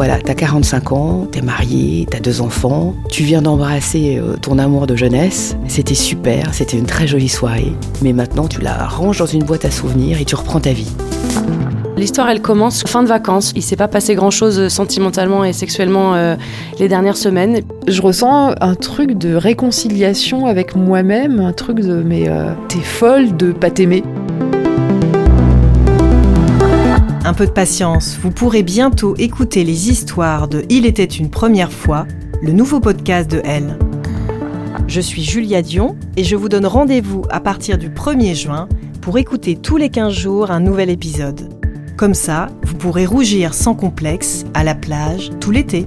Voilà, t'as 45 ans, t'es marié, t'as deux enfants, tu viens d'embrasser euh, ton amour de jeunesse. C'était super, c'était une très jolie soirée. Mais maintenant, tu la ranges dans une boîte à souvenirs et tu reprends ta vie. L'histoire, elle commence fin de vacances. Il s'est pas passé grand-chose sentimentalement et sexuellement euh, les dernières semaines. Je ressens un truc de réconciliation avec moi-même, un truc de mais euh, t'es folle de pas t'aimer. Un peu de patience, vous pourrez bientôt écouter les histoires de Il était une première fois, le nouveau podcast de Elle. Je suis Julia Dion et je vous donne rendez-vous à partir du 1er juin pour écouter tous les 15 jours un nouvel épisode. Comme ça, vous pourrez rougir sans complexe à la plage tout l'été.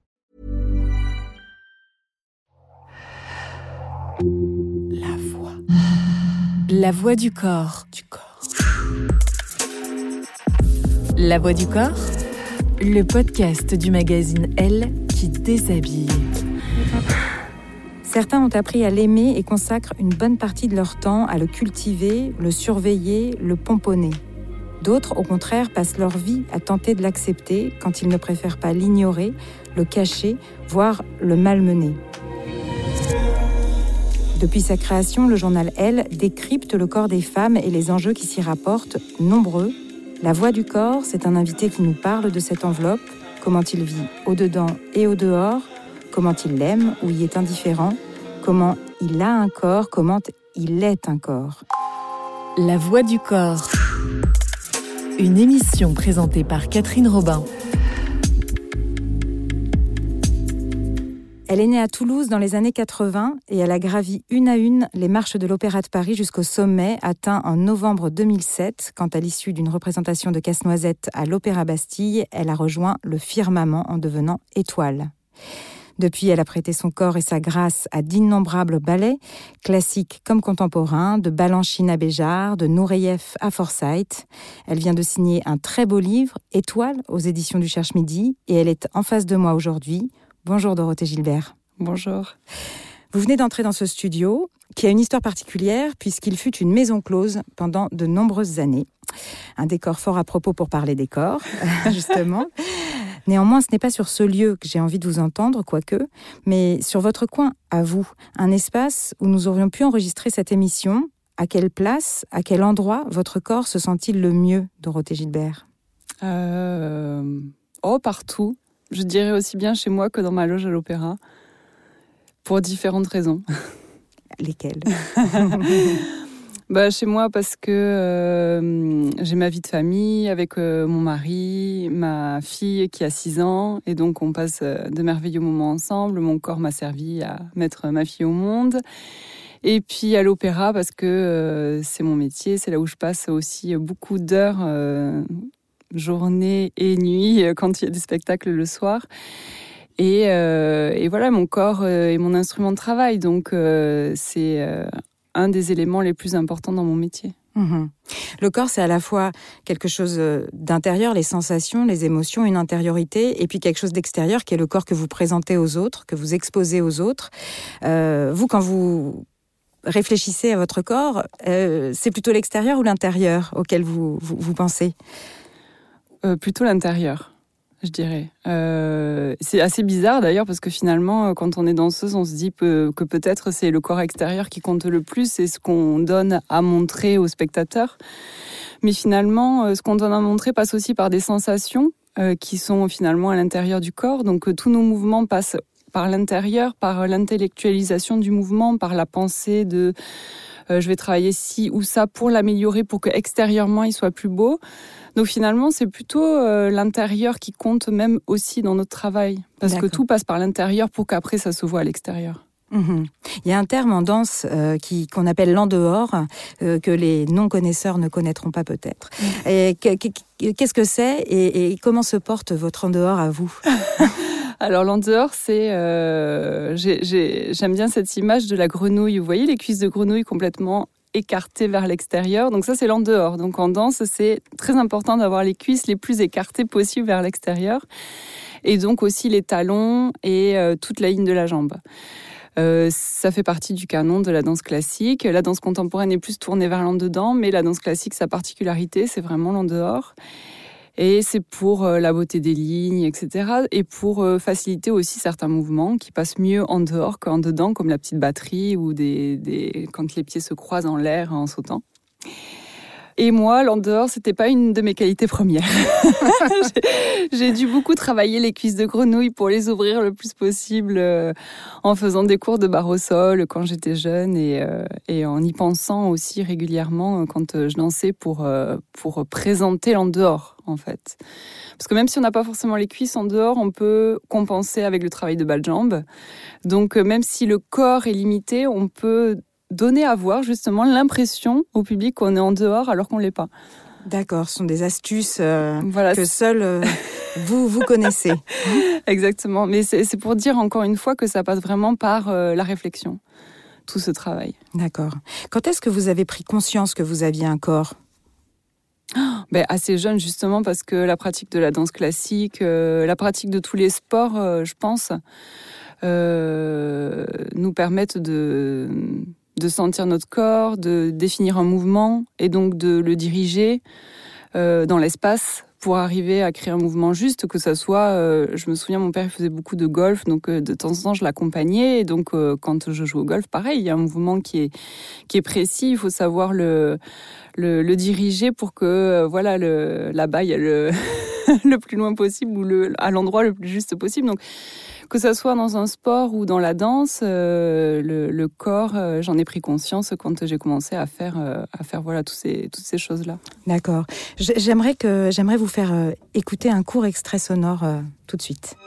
La voix. La voix du corps. Du corps. La voix du corps. Le podcast du magazine Elle qui déshabille. Certains ont appris à l'aimer et consacrent une bonne partie de leur temps à le cultiver, le surveiller, le pomponner. D'autres, au contraire, passent leur vie à tenter de l'accepter quand ils ne préfèrent pas l'ignorer, le cacher, voire le malmener. Depuis sa création, le journal Elle décrypte le corps des femmes et les enjeux qui s'y rapportent, nombreux. La voix du corps, c'est un invité qui nous parle de cette enveloppe, comment il vit au-dedans et au-dehors, comment il l'aime ou y est indifférent, comment il a un corps, comment il est un corps. La voix du corps. Une émission présentée par Catherine Robin. Elle est née à Toulouse dans les années 80 et elle a gravi une à une les marches de l'Opéra de Paris jusqu'au sommet, atteint en novembre 2007, quand à l'issue d'une représentation de Casse-Noisette à l'Opéra Bastille, elle a rejoint le firmament en devenant étoile. Depuis, elle a prêté son corps et sa grâce à d'innombrables ballets, classiques comme contemporains, de Balanchine à Béjart, de Nureyev à Forsyth. Elle vient de signer un très beau livre, Étoile, aux éditions du Cherche Midi, et elle est en face de moi aujourd'hui. Bonjour Dorothée Gilbert. Bonjour. Vous venez d'entrer dans ce studio, qui a une histoire particulière, puisqu'il fut une maison close pendant de nombreuses années. Un décor fort à propos pour parler décor, justement. Néanmoins, ce n'est pas sur ce lieu que j'ai envie de vous entendre, quoique, mais sur votre coin, à vous, un espace où nous aurions pu enregistrer cette émission. À quelle place, à quel endroit votre corps se sent-il le mieux, Dorothée Gilbert? Euh... Oh, partout. Je dirais aussi bien chez moi que dans ma loge à l'opéra, pour différentes raisons. Lesquelles? Bah, Chez moi, parce que euh, j'ai ma vie de famille avec euh, mon mari, ma fille qui a 6 ans, et donc on passe euh, de merveilleux moments ensemble. Mon corps m'a servi à mettre ma fille au monde. Et puis à l'opéra, parce que euh, c'est mon métier, c'est là où je passe aussi beaucoup d'heures, journée et nuit, quand il y a des spectacles le soir. Et, euh, et, voilà, mon corps est mon instrument de travail. Donc, euh, c'est euh, un des éléments les plus importants dans mon métier. Mmh. Le corps, c'est à la fois quelque chose d'intérieur, les sensations, les émotions, une intériorité, et puis quelque chose d'extérieur qui est le corps que vous présentez aux autres, que vous exposez aux autres. Euh, vous, quand vous réfléchissez à votre corps, euh, c'est plutôt l'extérieur ou l'intérieur auquel vous, vous pensez? Euh, Plutôt l'intérieur je dirais. Euh, c'est assez bizarre d'ailleurs parce que finalement, quand on est danseuse, on se dit que, peut-être c'est le corps extérieur qui compte le plus, c'est ce qu'on donne à montrer aux spectateurs. Mais finalement, euh, ce qu'on donne à montrer passe aussi par des sensations euh, qui sont finalement à l'intérieur du corps. Donc euh, tous nos mouvements passent par l'intérieur, par l'intellectualisation du mouvement, par la pensée de euh, je vais travailler ci ou ça pour l'améliorer, pour que extérieurement il soit plus beau. Donc finalement, c'est plutôt euh, l'intérieur qui compte même aussi dans notre travail, parce que tout passe par l'intérieur pour qu'après ça se voit à l'extérieur. Mhm. Il y a un terme en danse euh, qui qu'on appelle l'en-dehors, euh, que les non-connaisseurs ne connaîtront pas peut-être. Et Qu'est-ce que c'est et, et, comment se porte votre en-dehors à vous? Alors l'en-dehors, c'est... Euh, J'aime bien cette image de la grenouille. Vous voyez les cuisses de grenouille complètement écartées vers l'extérieur? Donc ça, c'est l'en-dehors. Donc en danse, c'est très important d'avoir les cuisses les plus écartées possibles vers l'extérieur. Et donc aussi les talons et euh, toute la ligne de la jambe. Euh, ça fait partie du canon de la danse classique. La danse contemporaine est plus tournée vers l'en-dedans, mais la danse classique, sa particularité, c'est vraiment l'en-dehors. Et c'est pour euh, la beauté des lignes, etc. Et pour euh, faciliter aussi certains mouvements qui passent mieux en dehors qu'en dedans, comme la petite batterie ou des, quand les pieds se croisent en l'air en sautant. Et moi, l'en dehors, c'était pas une de mes qualités premières. J'ai dû beaucoup travailler les cuisses de grenouille pour les ouvrir le plus possible euh, en faisant des cours de barre au sol quand j'étais jeune et, euh, en y pensant aussi régulièrement euh, quand je dansais pour, pour présenter l'en dehors, en fait. Parce que même si on n'a pas forcément les cuisses en dehors, on peut compenser avec le travail de bas de jambe. Donc, même si le corps est limité, on peut donner à voir justement l'impression au public qu'on est en dehors alors qu'on l'est pas. D'accord, ce sont des astuces euh, que seuls euh, vous vous connaissez. Exactement, mais c'est pour dire encore une fois que ça passe vraiment par euh, la réflexion, tout ce travail. D'accord. Quand est-ce que vous avez pris conscience que vous aviez un corps? Ben, assez jeune justement parce que la pratique de la danse classique, la pratique de tous les sports, je pense, nous permettent de de sentir notre corps, de définir un mouvement et donc de le diriger euh, dans l'espace pour arriver à créer un mouvement juste, que ça soit, euh, je me souviens, mon père faisait beaucoup de golf, donc euh, de temps en temps je l'accompagnais, donc quand je joue au golf, pareil, il y a un mouvement qui est qui est précis, il faut savoir le le, diriger pour que voilà le la baille le le plus loin possible ou le à l'endroit le plus juste possible. Donc que ce soit dans un sport ou dans la danse, euh, le, corps, euh, j'en ai pris conscience quand j'ai commencé à faire, euh, à faire voilà, tous ces, toutes ces choses-là. D'accord. J'aimerais, que, j'aimerais vous faire écouter un court extrait sonore tout de suite.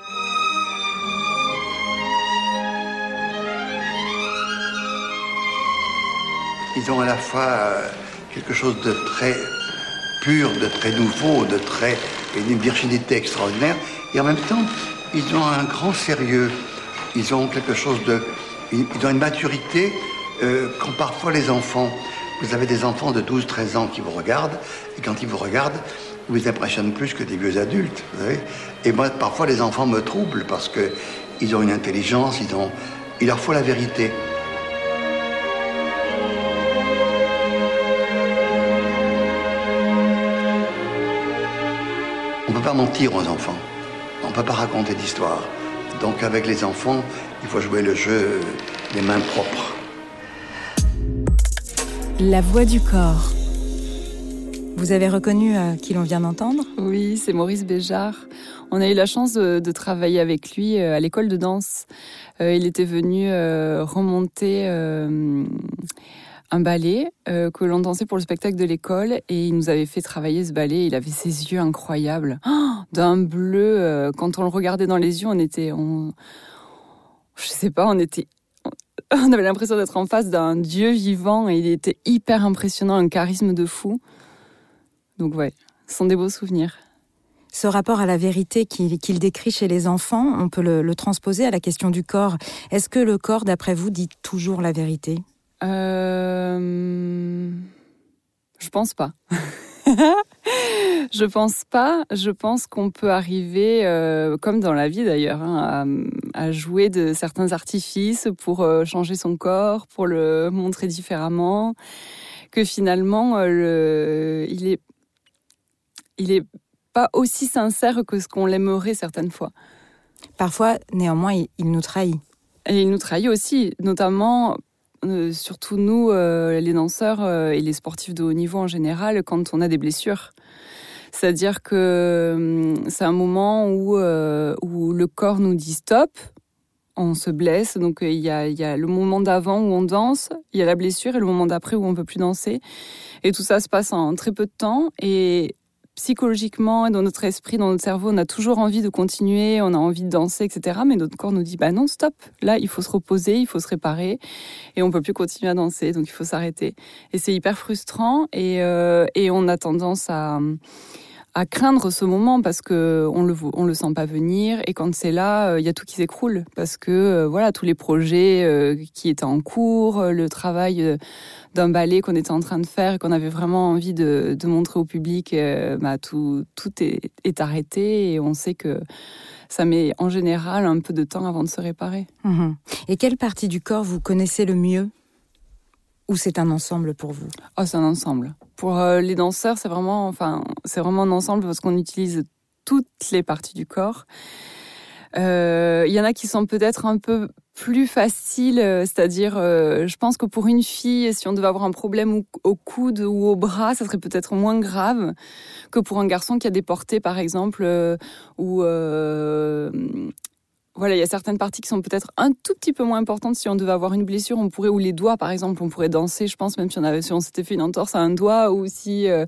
Ils ont à la fois quelque chose de très pur, de très nouveau, de très une virginité extraordinaire, et en même temps ils ont un grand sérieux, ils ont quelque chose de... Ils ont une maturité euh, parfois les enfants, vous avez des enfants de 12-13 ans qui vous regardent, et quand ils vous regardent, vous les impressionnent plus que des vieux adultes, vous savez. Et moi, parfois, les enfants me troublent parce qu'ils ont une intelligence, ils ont... Il leur faut la vérité. On ne peut pas mentir aux enfants peut pas raconter d'histoire. Donc avec les enfants, il faut jouer le jeu des mains propres. La voix du corps. Vous avez reconnu euh, qui l'on vient d'entendre? Oui, c'est Maurice Béjart. On a eu la chance de, travailler avec lui euh, à l'école de danse. Euh, il était venu remonter un ballet euh, que l'on dansait pour le spectacle de l'école et il nous avait fait travailler ce ballet. Il avait ses yeux incroyables, d'un bleu. Euh, quand on le regardait dans les yeux, on était, on, je sais pas, on était, on avait l'impression d'être en face d'un dieu vivant et il était hyper impressionnant, un charisme de fou. Donc ouais, ce sont des beaux souvenirs. Ce rapport à la vérité qu'il décrit chez les enfants, on peut le transposer à la question du corps. Est-ce que le corps, d'après vous, dit toujours la vérité? Euh... Je pense pas. je pense pas. Je pense qu'on peut arriver, euh, comme dans la vie d'ailleurs, hein, à, jouer de certains artifices pour euh, changer son corps, pour le montrer différemment. Que finalement, euh, le, il est, il est pas aussi sincère que ce qu'on l'aimerait certaines fois. Parfois, néanmoins, il, il nous trahit. Et il nous trahit aussi, notamment euh, surtout nous, euh, les danseurs euh, et les sportifs de haut niveau en général, quand on a des blessures. C'est-à-dire que c'est un moment où, où le corps nous dit stop, on se blesse. Donc il y a, y a, le moment d'avant où on danse, il y a la blessure et le moment d'après où on peut plus danser. Et tout ça se passe en très peu de temps. Et psychologiquement et dans notre esprit, dans notre cerveau, on a toujours envie de continuer, on a envie de danser, etc. Mais notre corps nous dit, bah non, stop. Là, il faut se reposer, il faut se réparer et on peut plus continuer à danser, donc il faut s'arrêter. Et c'est hyper frustrant et, euh, et on a tendance à à craindre ce moment parce que on le on le sent pas venir et quand c'est là euh, il y a tout qui s'écroule parce que euh, voilà tous les projets euh, qui étaient en cours le travail d'un ballet qu'on était en train de faire qu'on avait vraiment envie de, montrer au public bah, tout est, arrêté et on sait que ça met en général un peu de temps avant de se réparer. Mmh et quelle partie du corps vous connaissez le mieux? Ou c'est un ensemble pour vous? Oh, c'est un ensemble. Pour euh, les danseurs, c'est vraiment, enfin, c'est vraiment un ensemble parce qu'on utilise toutes les parties du corps. Il euh, y en a qui sont peut-être un peu plus faciles, euh, c'est-à-dire, je pense que pour une fille, si on devait avoir un problème au coude ou au bras, ça serait peut-être moins grave que pour un garçon qui a des portées, par exemple, ou voilà, il y a certaines parties qui sont peut-être un tout petit peu moins importantes. Si on devait avoir une blessure, on pourrait, ou les doigts, par exemple, on pourrait danser, je pense, même si on avait, si on s'était fait une entorse à un doigt ou si, euh,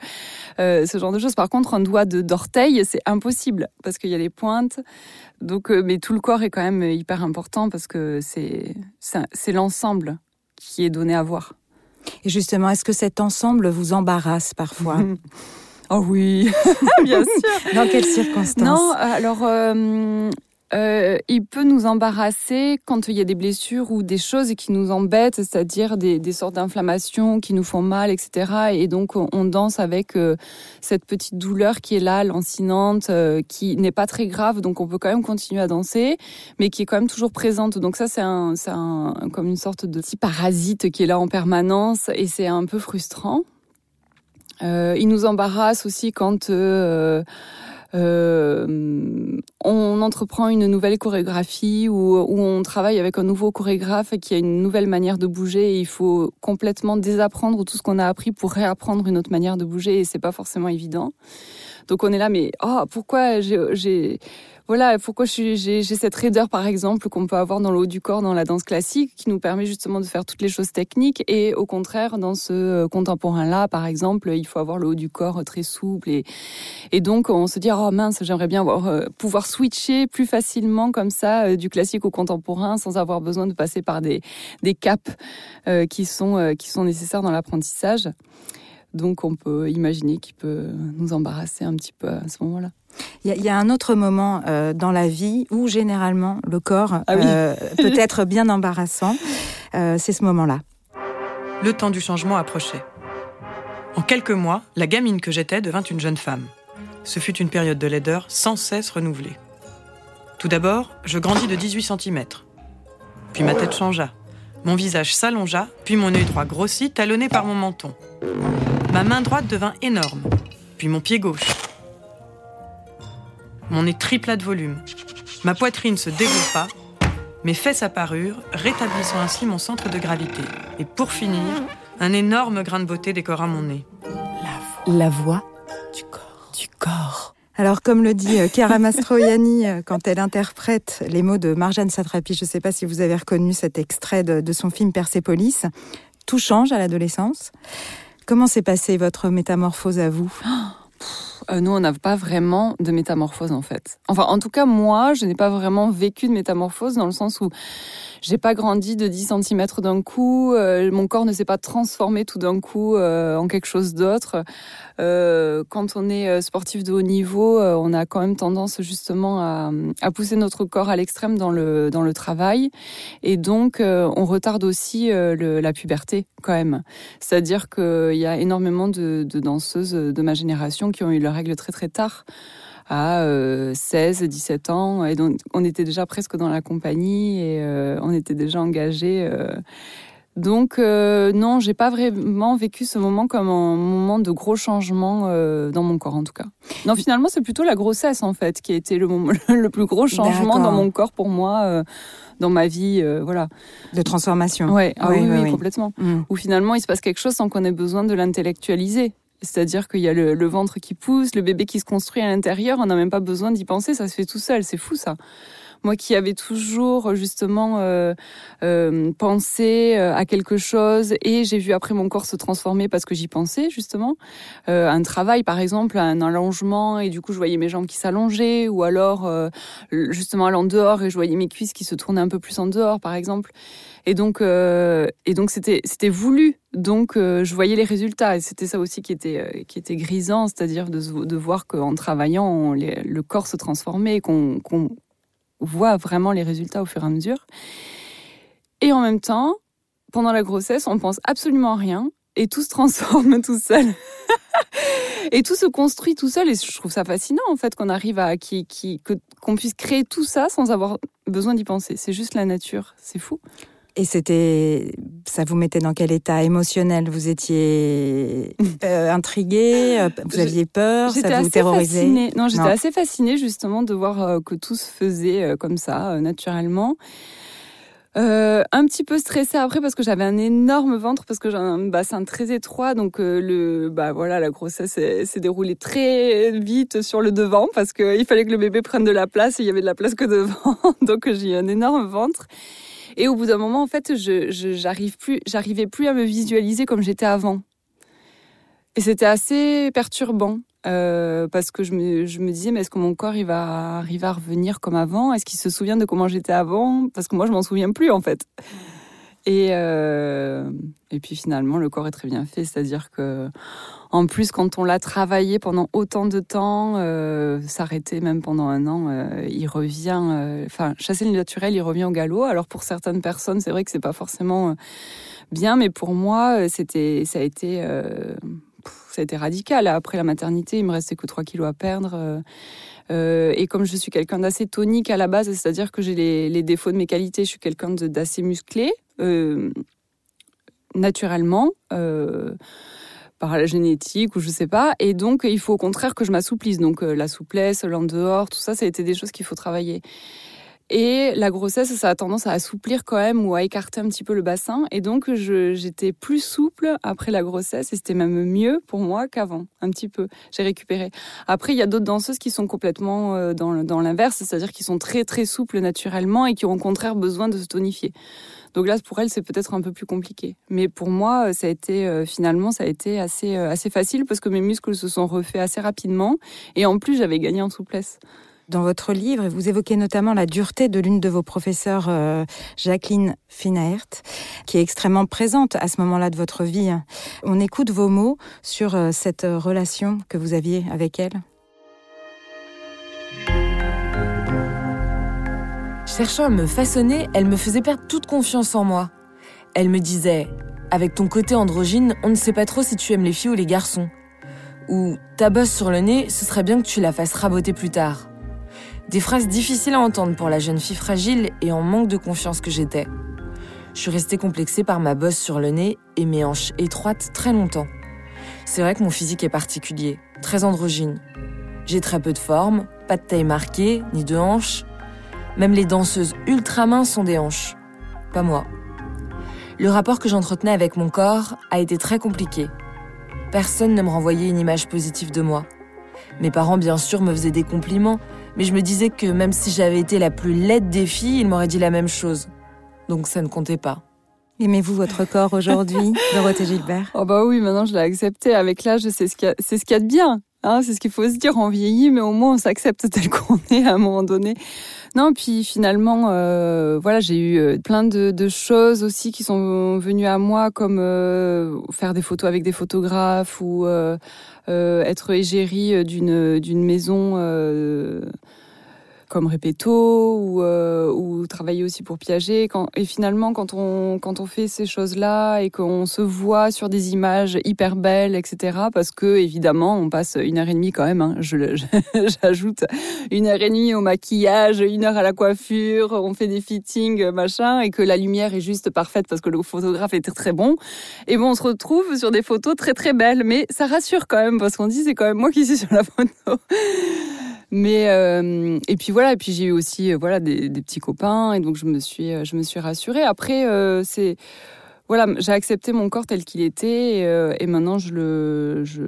euh, ce genre de choses. Par contre, un doigt d'orteil, c'est impossible parce qu'il y a les pointes. Donc, euh, mais tout le corps est quand même hyper important parce que c'est, c'est l'ensemble qui est donné à voir. Et justement, est-ce que cet ensemble vous embarrasse parfois? Oh oui, bien sûr. Dans quelles circonstances? Non, alors euh, il peut nous embarrasser quand il y a des blessures ou des choses qui nous embêtent, c'est-à-dire des, des, sortes d'inflammations qui nous font mal, etc. Et donc on, danse avec euh, cette petite douleur qui est là, lancinante, euh, qui n'est pas très grave, donc on peut quand même continuer à danser, mais qui est quand même toujours présente. Donc ça c'est un, un, comme une sorte de petit parasite qui est là en permanence et c'est un peu frustrant. il nous embarrasse aussi quand euh, on entreprend une nouvelle chorégraphie ou, on travaille avec un nouveau chorégraphe qui a une nouvelle manière de bouger et il faut complètement désapprendre tout ce qu'on a appris pour réapprendre une autre manière de bouger et c'est pas forcément évident. Donc on est là, mais oh, pourquoi j'ai voilà, pourquoi j'ai cette raideur, par exemple, qu'on peut avoir dans le haut du corps dans la danse classique, qui nous permet justement de faire toutes les choses techniques. Et au contraire, dans ce euh, contemporain-là, par exemple, il faut avoir le haut du corps très souple. Et, donc, on se dit, oh mince, j'aimerais bien euh, pouvoir switcher plus facilement comme ça euh, du classique au contemporain sans avoir besoin de passer par des, des caps qui, sont, qui sont nécessaires dans l'apprentissage. Donc, on peut imaginer qu'il peut nous embarrasser un petit peu à ce moment-là. Il y, a un autre moment euh, dans la vie où généralement le corps ah euh, peut être bien embarrassant. Euh, c'est ce moment-là. Le temps du changement approchait. En quelques mois, la gamine que j'étais devint une jeune femme. Ce fut une période de laideur sans cesse renouvelée. Tout d'abord, je grandis de 18 cm. Puis ma tête changea. Mon visage s'allongea, puis mon œil droit grossit, talonné par mon menton. Ma main droite devint énorme, puis mon pied gauche, mon nez tripla de volume. Ma poitrine se développa, mes fesses apparurent, rétablissant ainsi mon centre de gravité. Et pour finir, un énorme grain de beauté décora mon nez. La voix, du corps. Du corps. Alors, comme le dit Chiara euh, Mastroianni euh, quand elle interprète les mots de Marjane Satrapi, je ne sais pas si vous avez reconnu cet extrait de, de son film Persépolis, tout change à l'adolescence. Comment s'est passée votre métamorphose à vous? Euh, nous, on n'a pas vraiment de métamorphose en fait. Enfin, en tout cas, moi, je n'ai pas vraiment vécu de métamorphose dans le sens où j'ai pas grandi de 10 cm d'un coup, euh, mon corps ne s'est pas transformé tout d'un coup euh, en quelque chose d'autre. Euh, quand on est sportif de haut niveau, on a quand même tendance justement à, pousser notre corps à l'extrême dans le dans le travail, et donc on retarde aussi la puberté quand même. C'est-à-dire qu'il y a énormément de danseuses de ma génération qui ont eu leurs règles très très tard à 16, euh, 17 ans. Et donc, on était déjà presque dans la compagnie et euh, on était déjà engagés. Euh. Donc non, j'ai pas vraiment vécu ce moment comme un moment de gros changement dans mon corps en tout cas. Non, finalement, c'est plutôt la grossesse en fait qui a été le, moment, le plus gros changement dans mon corps pour moi dans ma vie, voilà. De transformation. Ouais, ah oui, oui, complètement. Mm. Où finalement il se passe quelque chose sans qu'on ait besoin de l'intellectualiser. C'est-à-dire qu'il y a le, ventre qui pousse, le bébé qui se construit à l'intérieur, on n'a même pas besoin d'y penser, ça se fait tout seul, c'est fou ça. Moi qui avais toujours justement euh, euh, pensé euh, à quelque chose et j'ai vu après mon corps se transformer parce que j'y pensais justement. Euh, un travail par exemple, un allongement et du coup je voyais mes jambes qui s'allongeaient ou alors justement allant dehors et je voyais mes cuisses qui se tournaient un peu plus en dehors par exemple. Et donc, euh, et donc c'était c'était voulu. Donc, euh, je voyais les résultats. Et c'était ça aussi qui était euh, qui était grisant, c'est-à-dire de, de voir qu'en travaillant, le corps se transformait, qu'on voit vraiment les résultats au fur et à mesure. Et en même temps, pendant la grossesse, on pense absolument à rien et tout se transforme tout seul. et tout se construit tout seul et je trouve ça fascinant en fait qu'on arrive à qui qui qu'on puisse créer tout ça sans avoir besoin d'y penser. C'est juste la nature, c'est fou. Et c'était, ça vous mettait dans quel état émotionnel? Vous étiez euh, intrigué, euh, vous aviez peur, ça vous terrorisait? fascinée. Non, j'étais assez fascinée justement de voir euh, que tout se faisait comme ça, naturellement. un petit peu stressée après parce que j'avais un énorme ventre parce que j'ai un bassin très étroit. Donc le bah voilà la grossesse s'est déroulée très vite sur le devant parce qu'il fallait que le bébé prenne de la place et il y avait de la place que devant. Donc j'ai un énorme ventre et au bout d'un moment, en fait, je, j'arrive plus, j'arrivais plus à me visualiser comme j'étais avant. Et c'était assez perturbant. Euh, parce que je me, je me, disais, mais est-ce que mon corps il va arriver à revenir comme avant? Est-ce qu'il se souvient de comment j'étais avant? Parce que moi, je m'en souviens plus en fait. Et, euh, et puis finalement, le corps est très bien fait, c'est-à-dire que en plus, quand on l'a travaillé pendant autant de temps, euh, s'arrêter même pendant un an, euh, il revient. Enfin, chasser le naturel, il revient au galop. Alors pour certaines personnes, c'est vrai que c'est pas forcément bien, mais pour moi, c'était, ça a été, radical. Après la maternité, il me restait que 3 kilos à perdre. et comme je suis quelqu'un d'assez tonique à la base, c'est-à-dire que j'ai les, défauts de mes qualités, je suis quelqu'un d'assez musclé, naturellement par la génétique ou je sais pas. Et donc, il faut au contraire que je m'assouplisse. Donc, euh, la souplesse, l'en dehors, tout ça, ça a été des choses qu'il faut travailler. Et la grossesse, ça a tendance à assouplir quand même ou à écarter un petit peu le bassin. Et donc, j'étais plus souple après la grossesse et c'était même mieux pour moi qu'avant, un petit peu. J'ai récupéré. Après, il y a d'autres danseuses qui sont complètement euh, dans, l'inverse, c'est-à-dire qui sont très très souples naturellement et qui ont au contraire besoin de se tonifier. Donc là, pour elle, c'est peut-être un peu plus compliqué. Mais pour moi, ça a été euh, finalement, ça a été assez euh, assez facile parce que mes muscles se sont refaits assez rapidement et en plus, j'avais gagné en souplesse. Dans votre livre, vous évoquez notamment la dureté de l'une de vos professeurs, euh, Jacqueline Finaert, qui est extrêmement présente à ce moment-là de votre vie. On écoute vos mots sur cette relation que vous aviez avec elle. Cherchant à me façonner, elle me faisait perdre toute confiance en moi. Elle me disait Avec ton côté androgyne, on ne sait pas trop si tu aimes les filles ou les garçons. Ou Ta bosse sur le nez, ce serait bien que tu la fasses raboter plus tard. Des phrases difficiles à entendre pour la jeune fille fragile et en manque de confiance que j'étais. Je suis restée complexée par ma bosse sur le nez et mes hanches étroites très longtemps. C'est vrai que mon physique est particulier, très androgyne. J'ai très peu de forme, pas de taille marquée, ni de hanches, même les danseuses ultra minces sont des hanches. Pas moi. Le rapport que j'entretenais avec mon corps a été très compliqué. Personne ne me renvoyait une image positive de moi. Mes parents, bien sûr, me faisaient des compliments, mais je me disais que même si j'avais été la plus laide des filles, ils m'auraient dit la même chose. Donc ça ne comptait pas. Aimez-vous votre corps aujourd'hui, Dorothée Gilbert? Oh bah oui, maintenant je l'ai accepté. Avec l'âge, c'est ce qu'il y, a de bien. Hein, c'est ce qu'il faut se dire. On vieillit, mais au moins on s'accepte tel qu'on est à un moment donné. Non, puis finalement, euh, voilà, j'ai eu euh, plein de, choses aussi qui sont venues à moi, comme euh, faire des photos avec des photographes ou être égérie d'une d'une maison comme Repetto ou, euh, ou travailler aussi pour Piaget. Quand, et finalement, quand on, quand on fait ces choses-là et qu'on se voit sur des images hyper belles, etc., parce que évidemment, on passe une heure et demie quand même, hein, j'ajoute une heure et demie au maquillage, une heure à la coiffure, on fait des fittings, machin, et que la lumière est juste parfaite parce que le photographe était très bon. Et bon, on se retrouve sur des photos très très belles, mais ça rassure quand même parce qu'on dit c'est quand même moi qui suis sur la photo. Mais euh, et puis voilà, et puis j'ai eu aussi euh, voilà des, petits copains et donc je me suis euh, je me suis rassurée. Après c'est voilà, j'ai accepté mon corps tel qu'il était et, maintenant je le je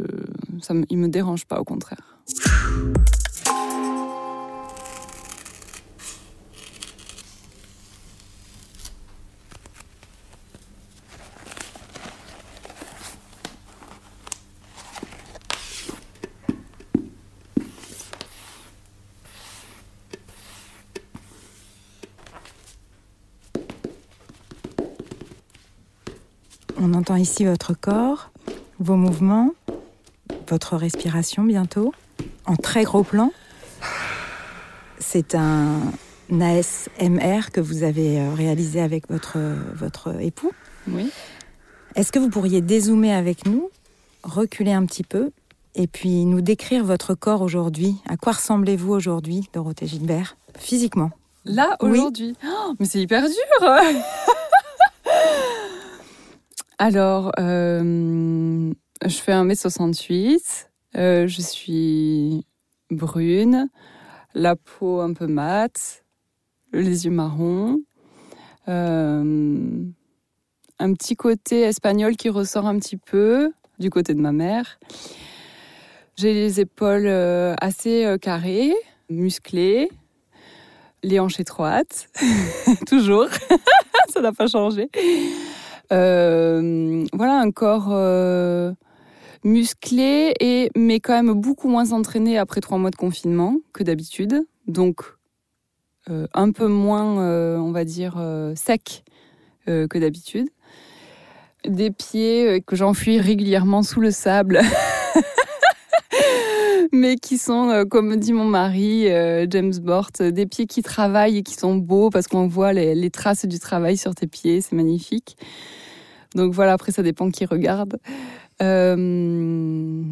il me dérange pas au contraire. Entend ici votre corps, vos mouvements, votre respiration bientôt, en très gros plan. C'est un ASMR que vous avez euh, réalisé avec votre, votre époux. Oui. Est-ce que vous pourriez dézoomer avec nous, reculer un petit peu, et puis nous décrire votre corps aujourd'hui? À quoi ressemblez-vous aujourd'hui, Dorothée Gilbert, physiquement? Là, Oui. aujourd'hui Oh, Mais c'est hyper dur Alors, euh, je fais 1m68, euh, je suis brune, la peau un peu mate, les yeux marrons, euh, un petit côté espagnol qui ressort un petit peu du côté de ma mère. J'ai les épaules assez carrées, musclées, les hanches étroites, toujours, ça n'a pas changé. Euh, voilà, un corps euh, musclé, et, mais quand même beaucoup moins entraîné après trois mois de confinement que d'habitude. Donc, euh, un peu moins, euh, on va dire, euh, sec euh, que d'habitude. Des pieds que j'enfuis régulièrement sous le sable. mais qui sont, comme dit mon mari, James Bort, des pieds qui travaillent et qui sont beaux parce qu'on voit les, les traces du travail sur tes pieds, c'est magnifique. Donc voilà, après ça dépend qui regarde. Euh,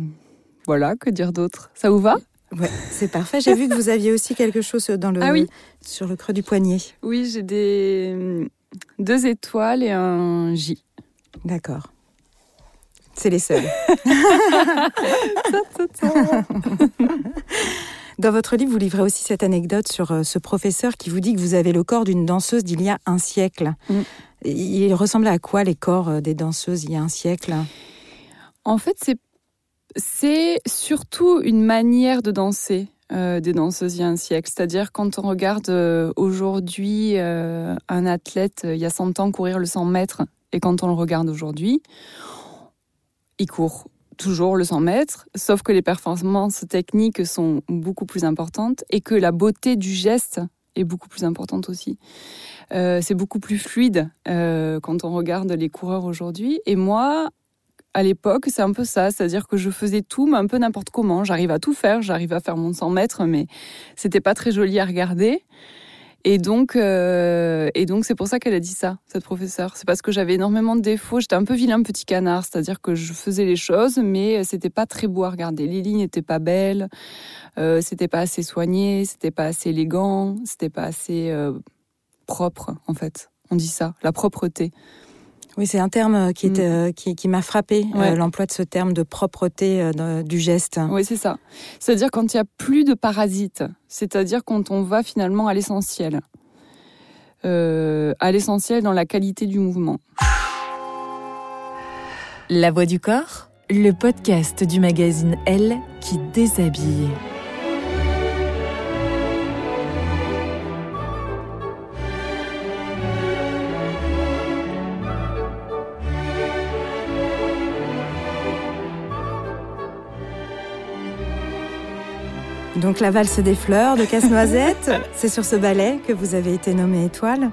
voilà, que dire d'autre? Ça vous va? Ouais, c'est parfait. J'ai vu que vous aviez aussi quelque chose dans le, Ah oui. sur le creux du poignet. Oui, j'ai des deux étoiles et un J. D'accord. C'est les seuls. Dans votre livre, vous livrez aussi cette anecdote sur euh, ce professeur qui vous dit que vous avez le corps d'une danseuse d'il y a un siècle. Mm. Il ressemblait à quoi les corps euh, des danseuses il y a un siècle? En fait, c'est surtout une manière de danser euh, des danseuses il y a un siècle. C'est-à-dire quand on regarde euh, aujourd'hui un athlète il y a 100 ans courir le 100 mètres et quand on le regarde aujourd'hui, il court toujours le 100 mètres, sauf que les performances techniques sont beaucoup plus importantes et que la beauté du geste est beaucoup plus importante aussi. Euh, c'est beaucoup plus fluide euh, quand on regarde les coureurs aujourd'hui. Et moi, à l'époque, c'est un peu ça, c'est-à-dire que je faisais tout, mais un peu n'importe comment. J'arrive à tout faire, j'arrive à faire mon 100 mètres, mais c'était pas très joli à regarder. Et donc, euh, et donc c'est pour ça qu'elle a dit ça, cette professeure. C'est parce que j'avais énormément de défauts. J'étais un peu vilain petit canard, c'est-à-dire que je faisais les choses, mais c'était pas très beau à regarder. Les lignes n'étaient pas belles, euh, c'était pas assez soigné, c'était pas assez élégant, c'était pas assez euh, propre, en fait. On dit ça, la propreté. Oui, c'est un terme qui, est, euh, qui, qui m'a frappé, euh, l'emploi de ce terme de propreté euh, du geste. Oui, c'est ça. C'est-à-dire quand il n'y a plus de parasites, c'est-à-dire quand on va finalement à l'essentiel. Euh, à l'essentiel dans la qualité du mouvement. La Voix du Corps, le podcast du magazine Elle qui déshabille. Donc la valse des fleurs de Casse-Noisette, c'est sur ce ballet que vous avez été nommée étoile.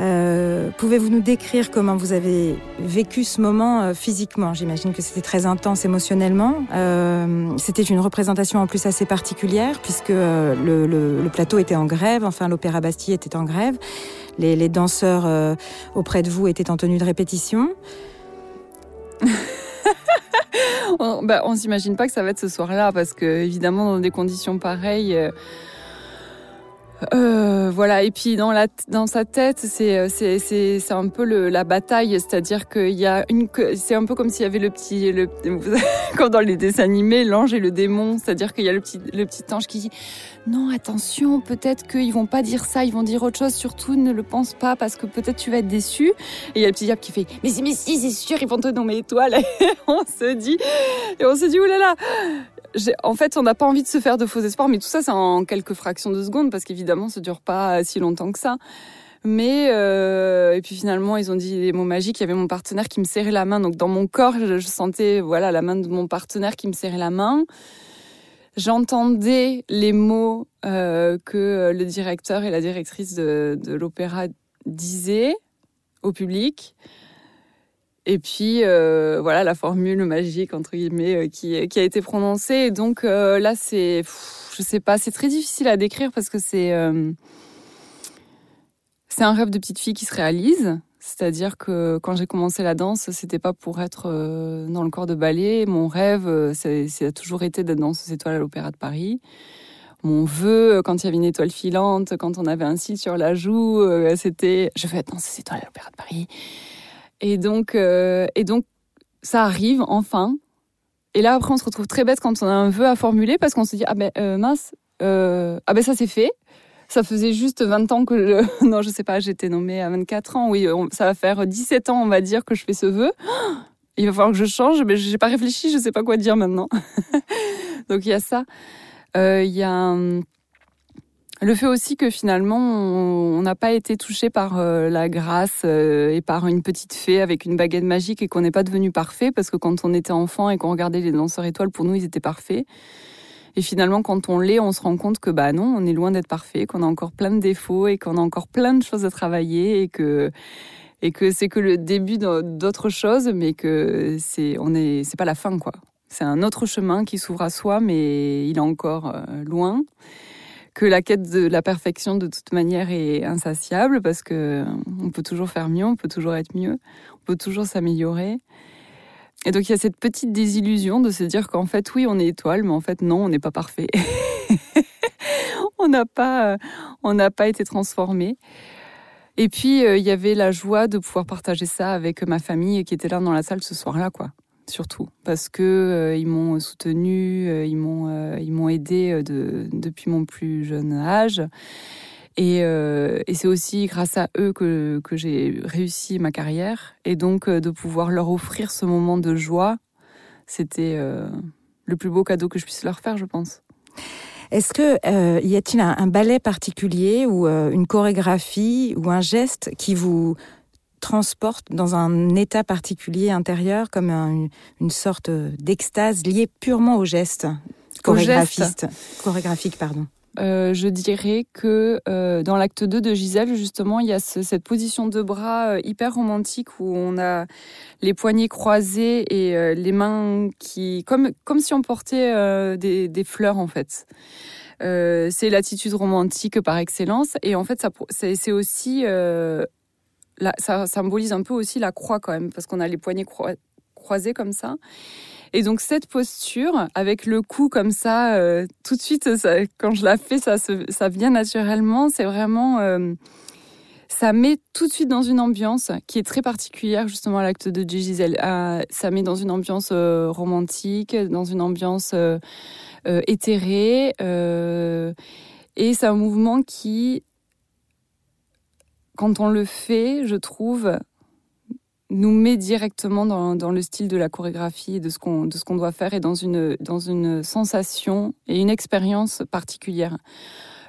Euh, Pouvez-vous nous décrire comment vous avez vécu ce moment euh, physiquement? J'imagine que c'était très intense émotionnellement. Euh, c'était une représentation en plus assez particulière puisque le, le- le plateau était en grève, enfin l'Opéra Bastille était en grève. Les, les danseurs euh, auprès de vous étaient en tenue de répétition. On, bah, on s'imagine pas que ça va être ce soir-là parce que évidemment dans des conditions pareilles. Euh, voilà et puis dans la dans sa tête c'est c'est c'est c'est un peu la bataille c'est-à-dire qu'il y a une c'est un peu comme s'il y avait le petit le comme dans les dessins animés l'ange et le démon c'est-à-dire qu'il y a le petit le petit ange qui dit non attention peut-être qu'ils vont pas dire ça ils vont dire autre chose surtout ne le pense pas parce que peut-être tu vas être déçu et il y a le petit diable qui fait mais mais si c'est sûr ils vont te nommer étoile on se dit et on se dit oulala j'ai- en fait, on n'a pas envie de se faire de faux espoirs, mais tout ça, c'est en quelques fractions de secondes, parce qu'évidemment, ça dure pas si longtemps que ça. Mais euh, et puis finalement, ils ont dit des mots magiques. Il y avait mon partenaire qui me serrait la main, donc dans mon corps, je, je sentais voilà la main de mon partenaire qui me serrait la main. J'entendais les mots euh, que le directeur et la directrice de, de l'opéra disaient au public. Et puis euh, voilà la formule magique entre guillemets euh, qui, qui a été prononcée. Donc euh, là c'est, je sais pas, c'est très difficile à décrire parce que c'est c'est un rêve de petite fille qui se réalise. C'est-à-dire que quand j'ai commencé la danse, c'était pas pour être dans le corps de ballet. Mon rêve, ça a toujours été d'être danseuse étoile à l'Opéra de Paris mon vœu quand il y avait une étoile filante, quand on avait un cil sur la joue, c'était je veux être danseuse étoile à l'Opéra de Paris. Et donc, euh, et donc, ça arrive enfin. Et là, après, on se retrouve très bête quand on a un vœu à formuler parce qu'on se dit ah ben euh, mince, euh, ah ben ça c'est fait. Ça faisait juste 20 ans que je... non, je sais pas, j'étais nommée à 24 ans. Oui, ça va faire 17 ans, on va dire que je fais ce vœu. Il va falloir que je change, mais j'ai pas réfléchi, je sais pas quoi dire maintenant. donc il y a ça. Il y a le fait aussi que finalement, on n'a pas été touché par euh, la grâce euh, et par une petite fée avec une baguette magique et qu'on n'est pas devenu parfait parce que quand on était enfant et qu'on regardait les danseurs étoiles, pour nous, ils étaient parfaits. Et finalement, quand on l'est, on se rend compte que bah non, on est loin d'être parfait, qu'on a encore plein de défauts et qu'on a encore plein de choses à travailler et que et que c'est que le début d'autres choses, mais que c'est on est c'est pas la fin quoi. C'est un autre chemin qui s'ouvre à soi, mais il est encore euh, loin que la quête de la perfection de toute manière est insatiable parce que on peut toujours faire mieux, on peut toujours être mieux, on peut toujours s'améliorer. Et donc il y a cette petite désillusion de se dire qu'en fait oui on est étoile, mais en fait non on n'est pas parfait. on n'a pas, on n'a pas été transformé. Et puis euh, il y avait la joie de pouvoir partager ça avec ma famille qui était là dans la salle ce soir-là quoi surtout parce que euh, ils m'ont soutenu, euh, ils m'ont euh, ils m'ont aidé de, depuis mon plus jeune âge. Et, c'est aussi grâce à eux que, j'ai réussi ma carrière. Et donc de pouvoir leur offrir ce moment de joie, c'était le plus beau cadeau que je puisse leur faire, je pense. Est-ce que y a-t-il un, ballet particulier ou une chorégraphie ou un geste qui vous transporte dans un état particulier intérieur, comme une sorte d'extase liée purement au geste chorégraphiste, chorégraphique. Pardon. Euh, je dirais que euh, dans l'acte 2 de Gisèle, justement, il y a cette position de bras euh, hyper romantique où on a les poignets croisés et les mains qui, comme, comme si on portait des, des, fleurs en fait. c'est l'attitude romantique par excellence et en fait, ça, c'est aussi ça symbolise un peu aussi la croix quand même, parce qu'on a les poignets croisés comme ça. Et donc cette posture, avec le cou comme ça, euh, tout de suite, quand je la fais, ça, vient naturellement. C'est vraiment, euh, ça met tout de suite dans une ambiance qui est très particulière justement à l'acte de Gisèle. Euh, ça met dans une ambiance romantique, dans une ambiance éthérée. et c'est un mouvement qui quand on le fait, je trouve, nous met directement dans, le style de la chorégraphie et de ce qu'on de qu'on doit faire et dans une dans une sensation et une expérience particulière.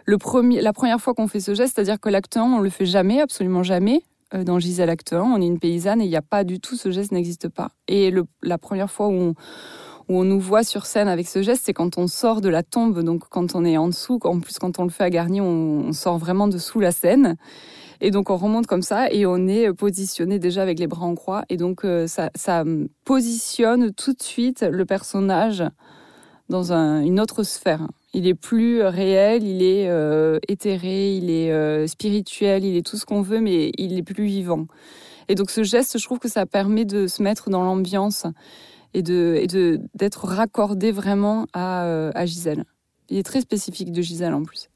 Le premier, la première fois qu'on fait ce geste, c'est-à-dire que l'acte 1, on le fait jamais, absolument jamais. Euh, dans Gisèle acte 1, on est une paysanne et il n'y a pas du tout, ce geste n'existe pas. Et la première fois où on, où on nous voit sur scène avec ce geste, c'est quand on sort de la tombe, donc quand on est en dessous. En plus, quand on le fait à Garnier, on, on sort vraiment dessous la scène. Et donc on remonte comme ça et on est positionné déjà avec les bras en croix. Et donc euh, ça, positionne tout de suite le personnage dans un, une autre sphère. Il est plus réel, il est euh, éthéré, il est euh, spirituel, il est tout ce qu'on veut, mais il est plus vivant. Et donc ce geste, je trouve que ça permet de se mettre dans l'ambiance et et de d'être raccordé vraiment à, à Gisèle. Il est très spécifique de Gisèle en plus.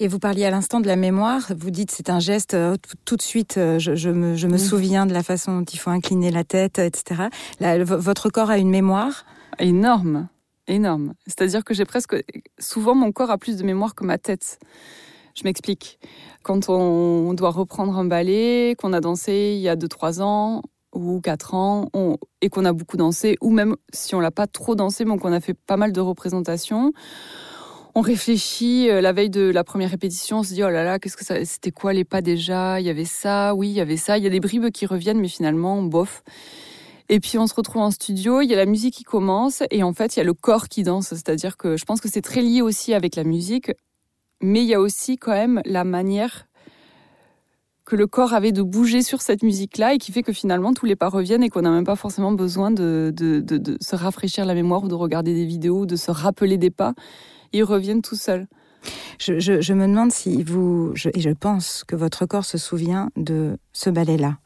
Et vous parliez à l'instant de la mémoire. Vous dites c'est un geste euh, tout, de suite. Euh, je, me, je me souviens de la façon dont il faut incliner la tête, etc. votre corps a une mémoire? Énorme, énorme. C'est-à-dire que j'ai presque souvent mon corps a plus de mémoire que ma tête. Je m'explique. Quand on doit reprendre un ballet qu'on a dansé il y a 2-3 ans ou 4 ans et qu'on a beaucoup dansé, ou même si on l'a pas trop dansé, mais qu'on a fait pas mal de représentations, on réfléchit euh, la veille de la première répétition, on se dit oh là là, qu'est-ce que ça, c'était quoi les pas déjà? Il y avait ça, oui, il y avait ça. Il y a des bribes qui reviennent, mais finalement, bof. Et puis on se retrouve en studio, il y a la musique qui commence et en fait il y a le corps qui danse. C'est-à-dire que je pense que c'est très lié aussi avec la musique, mais il y a aussi quand même la manière que le corps avait de bouger sur cette musique-là et qui fait que finalement tous les pas reviennent et qu'on n'a même pas forcément besoin de, de, se rafraîchir la mémoire ou de regarder des vidéos, ou de se rappeler des pas. Ils reviennent tout seuls. Je, je, je, me demande si vous, je, et je pense que votre corps se souvient de ce ballet-là.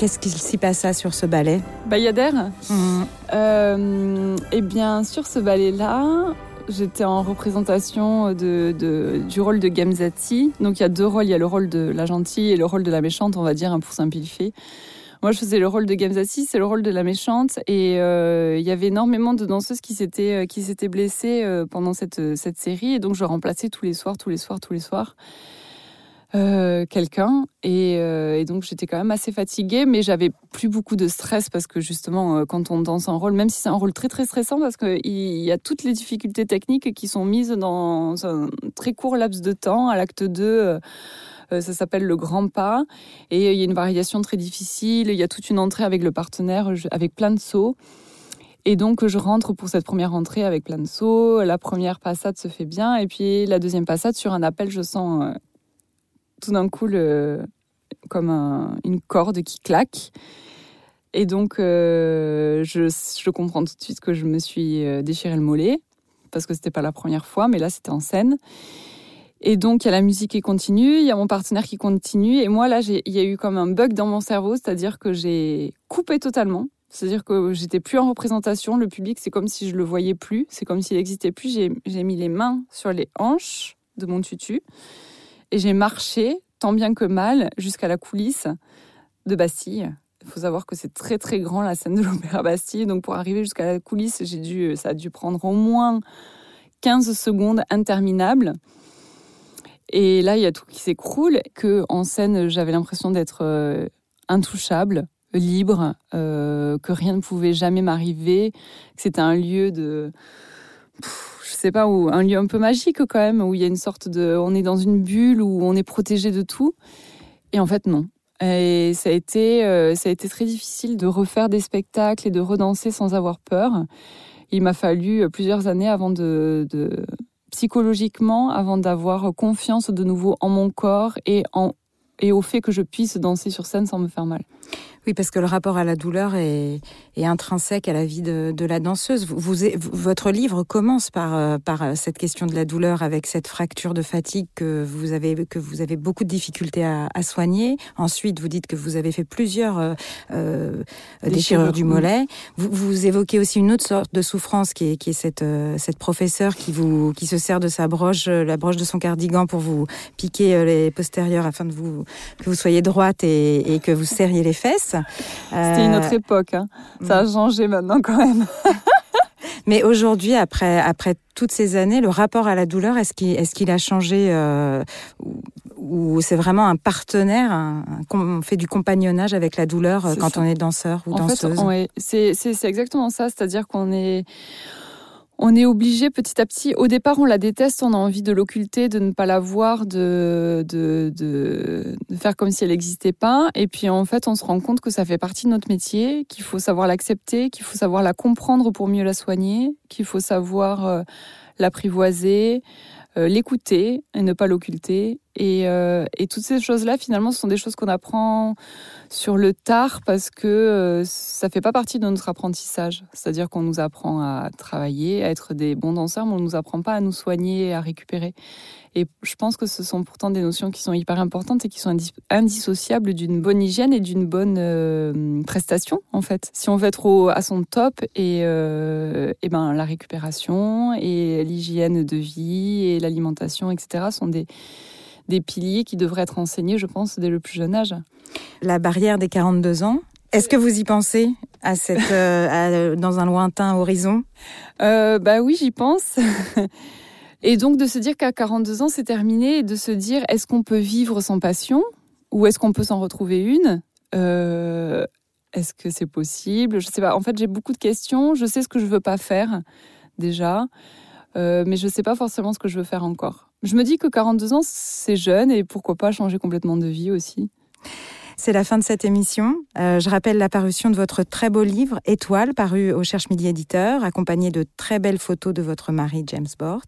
Qu'est-ce qu'il s'y passa sur ce ballet Bayadère mmh. euh, Eh bien, sur ce ballet-là, j'étais en représentation du rôle de Gamzati. Donc il y a deux rôles, il y a le rôle de la gentille et le rôle de la méchante, on va dire, pour simplifier. Moi, je faisais le rôle de Gamzati, c'est le rôle de la méchante, et euh, il y avait énormément de danseuses qui s'étaient euh, blessées pendant cette cette série, et donc je remplaçais tous les soirs, tous les soirs, tous les soirs. Euh, quelqu'un euh, et, donc j'étais quand même assez fatiguée mais j'avais plus beaucoup de stress parce que justement euh, quand on danse un rôle même si c'est un rôle très très stressant parce qu'il y a toutes les difficultés techniques qui sont mises dans un très court laps de temps à l'acte 2 ça s'appelle le grand pas et il y a une variation très difficile il y a toute une entrée avec le partenaire avec plein de sauts et donc, je rentre pour cette première entrée avec plein de sauts. La première passade se fait bien. Et puis, la deuxième passade, sur un appel, je sens tout d'un coup comme une corde qui claque. Et donc, euh, je, je, comprends tout de suite que je me suis euh, déchiré le mollet, parce que c'était pas la première fois, mais là, c'était en scène. Et donc, il y a la musique qui continue, il y a mon partenaire qui continue. Et moi, là, il y a eu comme un bug dans mon cerveau, c'est-à-dire que j'ai coupé totalement. C'est-à-dire que j'étais plus en représentation. Le public, c'est comme si je le voyais plus. C'est comme s'il n'existait plus. J'ai mis les mains sur les hanches de mon tutu. Et j'ai marché, tant bien que mal, jusqu'à la coulisse de Bastille. Il faut savoir que c'est très très grand la scène de l'Opéra Bastille. Donc pour arriver jusqu'à la coulisse, j'ai dû, ça a dû prendre au moins 15 secondes interminables. Et là, il y a tout qui s'écroule. Que en scène, j'avais l'impression d'être euh, intouchable, libre, euh, que rien ne pouvait jamais m'arriver. C'était un lieu de sais pas, où, un lieu un peu magique quand même, où il y a une sorte de. On est dans une bulle, où on est protégé de tout. Et en fait, non. Et ça a été, euh, ça a été très difficile de refaire des spectacles et de redanser sans avoir peur. Il m'a fallu plusieurs années avant de, de psychologiquement, avant d'avoir confiance de nouveau en mon corps et en et au fait que je puisse danser sur scène sans me faire mal. Oui, parce que le rapport à la douleur est, intrinsèque à la vie de, la danseuse. Vous, votre livre commence par, euh, par euh, cette question de la douleur avec cette fracture de fatigue que vous avez, que vous avez beaucoup de difficultés à, soigner. Ensuite, vous dites que vous avez fait plusieurs euh, euh déchirures du mollet. Vous, vous, évoquez aussi une autre sorte de souffrance qui est, qui est cette, cette professeure qui, vous, qui se sert de sa broche, la broche de son cardigan pour vous piquer les postérieurs afin de vous, que vous soyez droite et, et que vous serriez les fesses. C'était une autre euh, époque. Hein. Ça a mm. changé maintenant quand même. Mais aujourd'hui, après, après toutes ces années, le rapport à la douleur, est-ce qu'il est qu'il a changé euh, ou, c'est vraiment un partenaire On fait du compagnonnage avec la douleur euh, quand on est danseur ou danseuse? C'est exactement ça. C'est-à-dire qu'on est on est obligé petit à petit. Au départ, on la déteste, on a envie de l'occulter, de ne pas la voir, de, de, de, faire comme si elle n'existait pas. Et puis en fait, on se rend compte que ça fait partie de notre métier, qu'il faut savoir l'accepter, qu'il faut savoir la comprendre pour mieux la soigner, qu'il faut savoir euh, l'apprivoiser, euh, l'écouter et ne pas l'occulter. Et, euh, et, toutes ces choses-là, finalement, ce sont des choses qu'on apprend sur le tard parce que euh, ça fait pas partie de notre apprentissage. C'est-à-dire qu'on nous apprend à travailler, à être des bons danseurs, mais on nous apprend pas à nous soigner, à récupérer. Et je pense que ce sont pourtant des notions qui sont hyper importantes et qui sont indissociables d'une bonne hygiène et d'une bonne euh, prestation, en fait. Si on veut être à son top, et, et ben, la récupération et l'hygiène de vie et l'alimentation, etc., sont des, des piliers qui devraient être enseignés, je pense, dès le plus jeune âge. La barrière des 42 ans, est-ce que vous y pensez à cette, euh, dans un lointain horizon? Bah oui, j'y pense. Et donc de se dire qu'à 42 ans, c'est terminé et de se dire est-ce qu'on peut vivre sans passion ou est-ce qu'on peut s'en retrouver une? Euh, Est-ce que c'est possible? Je sais pas. En fait, j'ai beaucoup de questions. Je sais ce que je veux pas faire déjà, euh, mais je sais pas forcément ce que je veux faire encore. Je me dis que 42 ans, c'est jeune et pourquoi pas changer complètement de vie aussi. C'est la fin de cette émission. Euh, je rappelle la parution de votre très beau livre Étoile, paru au Cherche Midi Éditeur, accompagné de très belles photos de votre mari James Bort.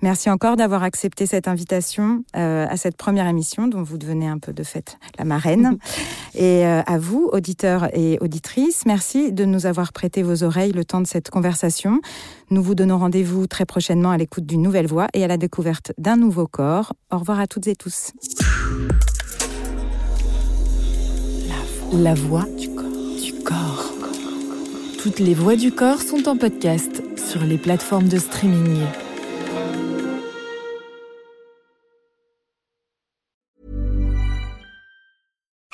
Merci encore d'avoir accepté cette invitation euh, à cette première émission dont vous devenez un peu de fait la marraine. et euh, à vous, auditeurs et auditrices, merci de nous avoir prêté vos oreilles le temps de cette conversation. Nous vous donnons rendez-vous très prochainement à l'écoute d'une nouvelle voix et à la découverte d'un nouveau corps. Au revoir à toutes et tous. La voix du corps. du corps. Toutes les voix du corps sont en podcast sur les plateformes de streaming.